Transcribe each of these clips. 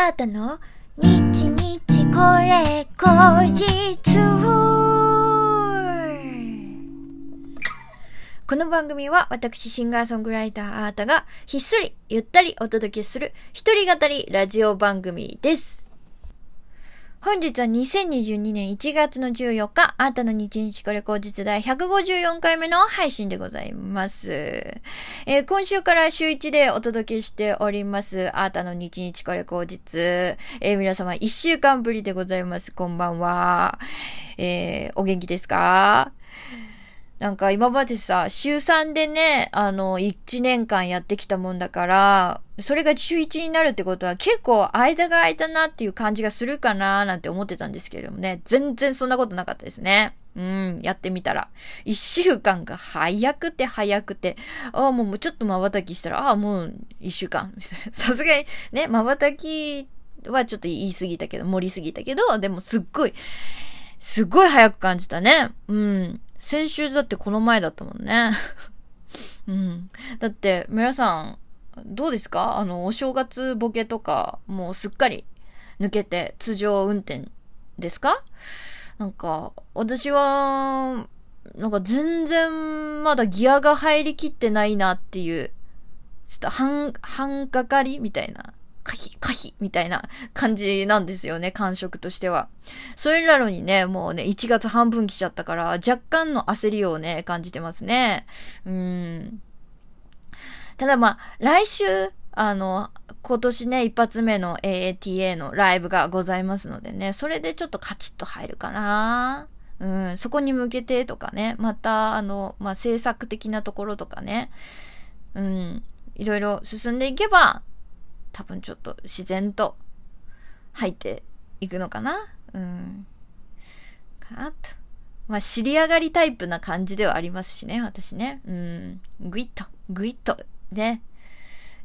あったの？日日これ後日この番組は私シンガーソングライターあーたがひっそりゆったりお届けする一人語りラジオ番組です。本日は2022年1月の14日、あなたの日日これ後日第154回目の配信でございます。えー今週から週1でお届けしております、あなたの日日これ後日。えー皆様1週間ぶりでございます。こんばんは。えーお元気ですか？なんか今までさ、週3でね、あの、1年間やってきたもんだから、それが週1になるってことは結構間が空いたなっていう感じがするかななんて思ってたんですけれどもね、全然そんなことなかったですね。うん、やってみたら。1週間が早くて早くて、ああ、もうちょっと瞬きしたら、ああ、もう1週間。さすがにね、瞬きはちょっと言い過ぎたけど、盛りすぎたけど、でもすっごい、すっごい早く感じたね。うん。先週だってこの前だったもんね。うん。だって、皆さん、どうですか？あの、お正月ボケとか、もうすっかり抜けて通常運転ですか？なんか、私は、なんか全然まだギアが入りきってないなっていう、ちょっと半、半かかりみたいな、可否、可否みたいな感じなんですよね、感触としては。それなのにね、もうね、1月半分来ちゃったから、若干の焦りをね、感じてますね。うん。ただまあ、来週、あの、今年ね、一発目の AATA のライブがございますのでね、それでちょっとカチッと入るかな。うん、そこに向けてとかね、また、あの、まあ、制作的なところとかね、うん、いろいろ進んでいけば、多分ちょっと自然と入っていくのかな？うん。かなと。まあ、知り上がりタイプな感じではありますしね、私ね。うん。ぐいっと、ぐいっと、ね。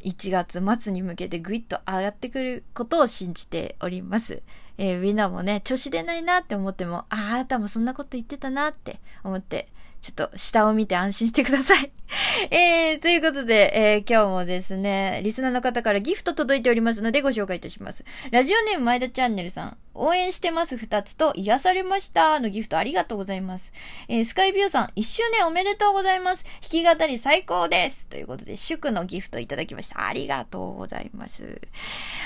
1月末に向けてぐいっと上がってくることを信じております。えーみんなもね、調子出ないなって思っても、ああ、あなたもそんなこと言ってたなって思って、ちょっと下を見て安心してください。えー、ということで、えー今日もですね、リスナーの方からギフト届いておりますのでご紹介いたします。ラジオネーム前田チャンネルさん、応援してます二つと癒されましたのギフトありがとうございます。えースカイビューさん、一周年おめでとうございます。弾き語り最高です。ということで、祝のギフトいただきました。ありがとうございます。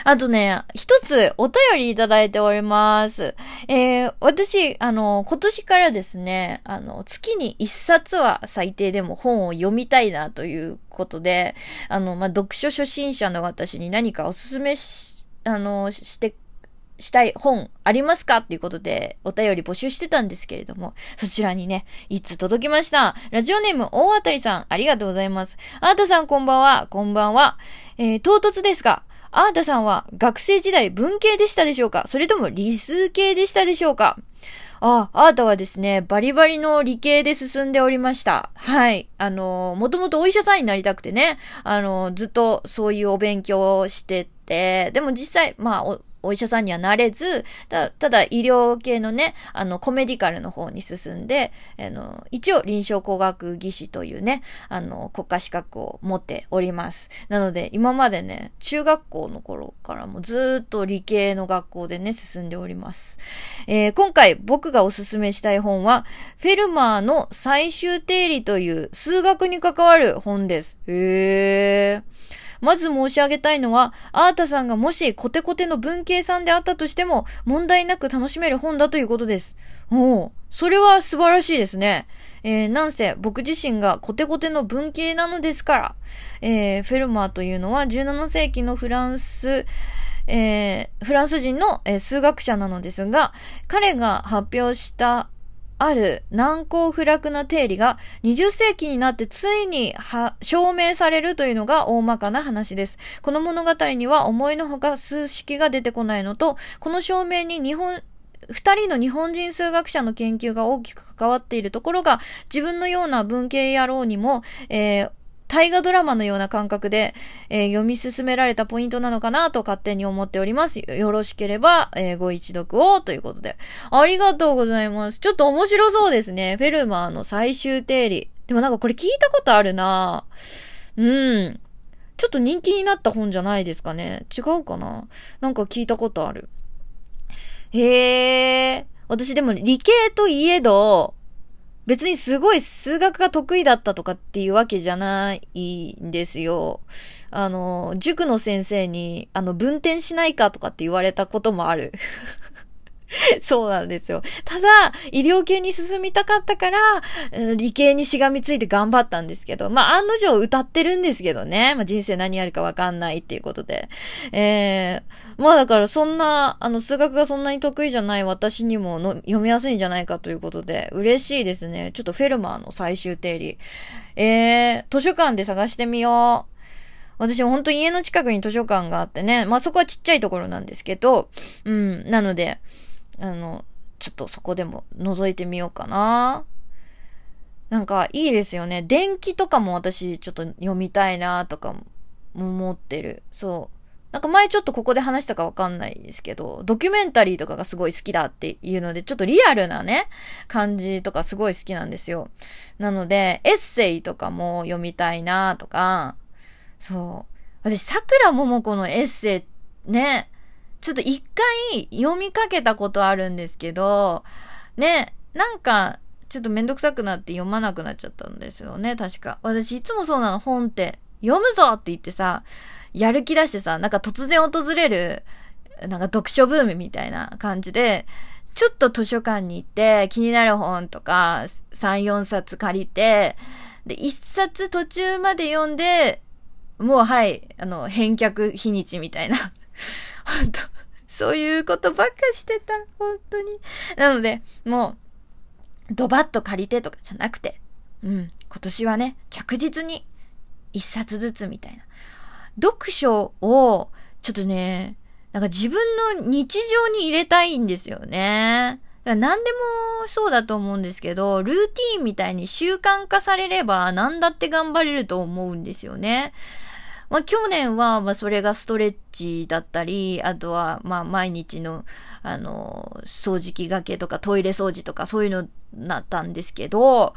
あとね、一つお便りいただいております。えー私、あの、今年からですね、あの、月に一冊は最低でも本を読みみたいなということで、あの、まあ、読書初心者の私に何かおすすめし、あの、して、したい本ありますかっていうことでお便り募集してたんですけれども、そちらにね、いつ届きました。ラジオネーム大当たりさん、ありがとうございます。あーたさんこんばんは、こんばんは。えー、唐突ですが、あーたさんは学生時代文系でしたでしょうか？それとも理数系でしたでしょうか？あ、あーたはですね、バリバリの理系で進んでおりました。はい。あの、もともとお医者さんになりたくてね、あの、ずっとそういうお勉強をしてて、でも実際、まあ、お医者さんにはなれず、ただ医療系のね、あの、コメディカルの方に進んで、あの、一応臨床工学技師というね、あの、国家資格を持っております。なので、今までね、中学校の頃からもずっと理系の学校でね、進んでおります。えー今回僕がおすすめしたい本は、フェルマーの最終定理という数学に関わる本です。へー。まず申し上げたいのは、アータさんがもしコテコテの文系さんであったとしても、問題なく楽しめる本だということです。おうそれは素晴らしいですね。えーなんせ僕自身がコテコテの文系なのですから、えーフェルマーというのは17世紀のフランス、えーフランス人の、えー数学者なのですが、彼が発表したある難攻不落な定理が20世紀になってついに証明されるというのが大まかな話です。この物語には思いのほか数式が出てこないのと、この証明に日本、二人の日本人数学者の研究が大きく関わっているところが、自分のような文系野郎にも、えー大河ドラマのような感覚で、えー読み進められたポイントなのかなと勝手に思っております。よろしければ、えーご一読をということで。ありがとうございます。ちょっと面白そうですね。フェルマーの最終定理。でもなんかこれ聞いたことあるなうん。ちょっと人気になった本じゃないですかね。違うかななんか聞いたことある。へえ。私でも理系といえど、別にすごい数学が得意だったとかっていうわけじゃないんですよ。あの、塾の先生に、あの、分点しないかとかって言われたこともある。そうなんですよ。ただ、医療系に進みたかったから、理系にしがみついて頑張ったんですけど、まあ、案の定歌ってるんですけどね。まあ、人生何やるかわかんないっていうことで。ええー、まあだからそんな、あの、数学がそんなに得意じゃない私にもの読みやすいんじゃないかということで、嬉しいですね。ちょっとフェルマーの最終定理。ええー、図書館で探してみよう。私ほんと家の近くに図書館があってね、まあそこはちっちゃいところなんですけど、うん、なので、あの、ちょっとそこでも覗いてみようかな。なんかいいですよね。電気とかも私ちょっと読みたいなとかも思ってる。そう。なんか前ちょっとここで話したかわかんないですけど、ドキュメンタリーとかがすごい好きだっていうので、ちょっとリアルなね、感じとかすごい好きなんですよ。なので、エッセイとかも読みたいなとか、そう。私、桜桃子のエッセイね、ちょっと一回読みかけたことあるんですけど、ね、なんか、ちょっとめんどくさくなって読まなくなっちゃったんですよね、確か。私いつもそうなの、本って。読むぞって言ってさ、やる気出してさ、なんか突然訪れる、なんか読書ブームみたいな感じで、ちょっと図書館に行って気になる本とか3、4冊借りて、で、1冊途中まで読んで、もうはい、あの、返却日にちみたいな。本当そういうことばっかしてた。本当に。なので、もう、ドバッと借りてとかじゃなくて、うん、今年はね、着実に一冊ずつみたいな。読書を、ちょっとね、なんか自分の日常に入れたいんですよね。何でもそうだと思うんですけど、ルーティーンみたいに習慣化されれば何だって頑張れると思うんですよね。まあ、去年は、まあ、それがストレッチだったり、あとは、まあ、毎日の、あの、掃除機がけとかトイレ掃除とかそういうのなったんですけど、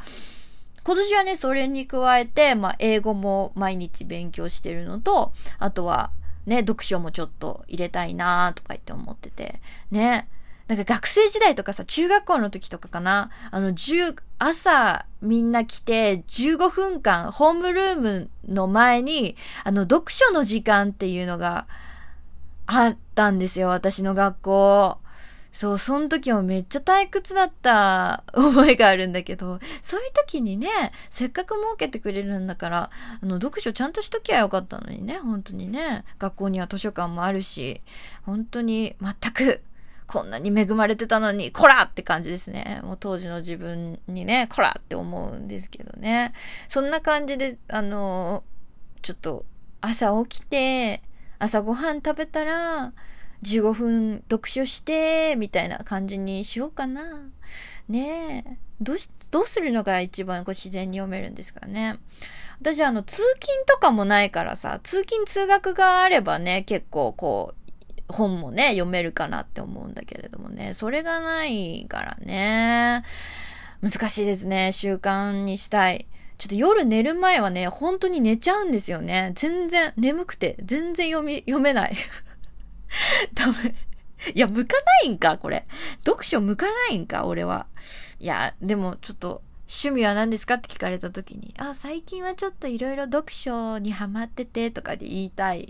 今年はね、それに加えて、まあ、英語も毎日勉強してるのと、あとは、ね、読書もちょっと入れたいなとか言って思ってて、ね。なんか学生時代とかさ、中学校の時とかかな、あの、10、朝みんな来て15分間、ホームルームの前に、あの、読書の時間っていうのがあったんですよ、私の学校。そう、その時もめっちゃ退屈だった 思いがあるんだけど、そういう時にね、せっかく設けてくれるんだから、あの、読書ちゃんとしときゃよかったのにね、本当にね、学校には図書館もあるし、本当に全くこんなに恵まれてたのに、こらって感じですね。もう当時の自分にね、こらって思うんですけどね。そんな感じで、あの、ちょっと朝起きて、朝ごはん食べたら、15分読書して、みたいな感じにしようかな。ねえ。どうし、どうするのが一番こう自然に読めるんですかね。私あの、通勤とかもないからさ、通勤通学があればね、結構こう、本もね、読めるかなって思うんだけれどもね、それがないからね、難しいですね、習慣にしたい。ちょっと夜寝る前はね、本当に寝ちゃうんですよね。全然、眠くて、全然読み、読めない。ダメ。いや、向かないんか、これ。読書向かないんか、俺は。いや、でもちょっと、趣味は何ですかって聞かれた時に、あ、最近はちょっといろいろ読書にハマっててとかで言いたい。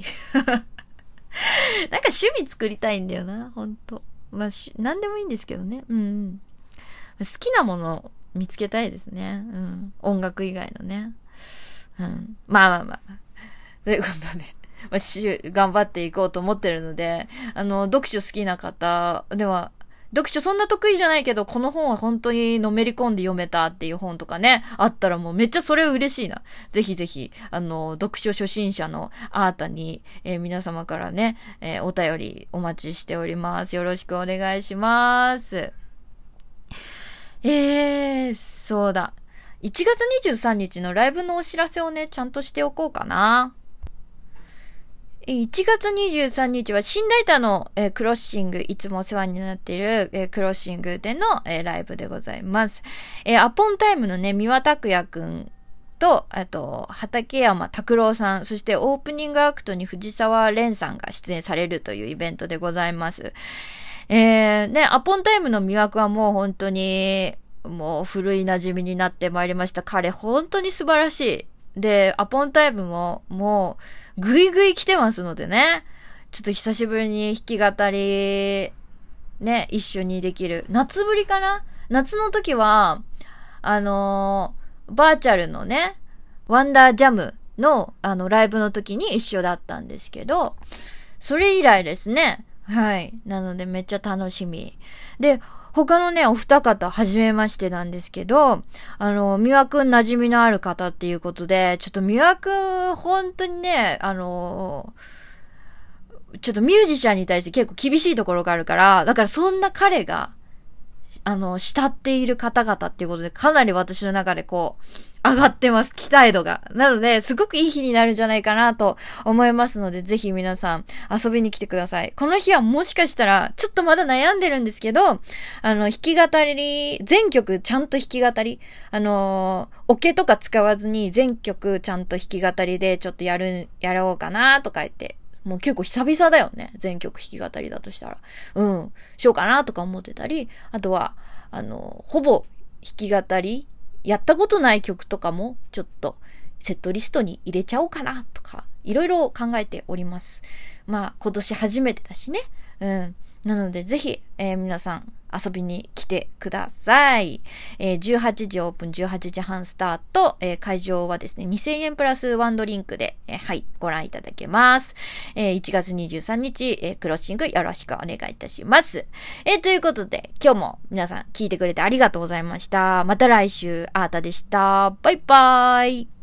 なんか趣味作りたいんだよな、ほんと。まあ、し、何でもいいんですけどね。うん、うん。好きなもの見つけたいですね。うん。音楽以外のね。うん。まあまあまあ。ということで、まあ、し、頑張っていこうと思ってるので、あの、読書好きな方では、読書そんな得意じゃないけど、この本は本当にのめり込んで読めたっていう本とかね、あったらもうめっちゃそれ嬉しいな。ぜひぜひ、あの、読書初心者のあーたに、えー、皆様からね、えー、お便りお待ちしております。よろしくお願いします。えー、そうだ。1月23日のライブのお知らせをね、ちゃんとしておこうかな。1月23日は新大田の、えー、クロッシング、いつもお世話になっている、えー、クロッシングでの、えー、ライブでございます。えアポンタイムのね、三輪拓也くんと、あと、畠山拓郎さん、そしてオープニングアクトに藤沢蓮さんが出演されるというイベントでございます。えー、ね、アポンタイムの魅惑はもう本当に、もう古い馴染みになってまいりました。彼本当に素晴らしい。で、アポンタイムももうぐいぐい来てますのでね。ちょっと久しぶりに弾き語り、ね、一緒にできる。夏ぶりかな？夏の時は、あのー、バーチャルのね、ワンダージャムの、あの、ライブの時に一緒だったんですけど、それ以来ですね。はい。なのでめっちゃ楽しみ。で、他のね、お二方、はじめましてなんですけど、あの、三輪くん馴染みのある方っていうことで、ちょっと三輪くん、本当にね、あのちょっとミュージシャンに対して結構厳しいところがあるから、だからそんな彼が、あの、慕っている方々っていうことで、かなり私の中でこう、上がってます、期待度が。なので、すごくいい日になるんじゃないかなと思いますので、ぜひ皆さん遊びに来てください。この日はもしかしたら、ちょっとまだ悩んでるんですけど、あの、弾き語り、全曲ちゃんと弾き語り、あのオケとか使わずに全曲ちゃんと弾き語りでちょっとやる、やろうかなとか言ってもう結構久々だよね。全曲弾き語りだとしたら。うん。しようかなとか思ってたり、あとは、あの、ほぼ弾き語り、やったことない曲とかも、ちょっと、セットリストに入れちゃおうかなとか、いろいろ考えております。まあ、今年初めてだしね。うん。なので、ぜひ、えー、皆さん、遊びに来てください。えー、18時オープン、18時半スタート、えー、会場はですね、2000円プラスワンドリンクで、えー、はい、ご覧いただけます。え1月23日、えクロッシングよろしくお願いいたします。えということで、今日も皆さん聞いてくれてありがとうございました。また来週、あーたでした。バイバーイ。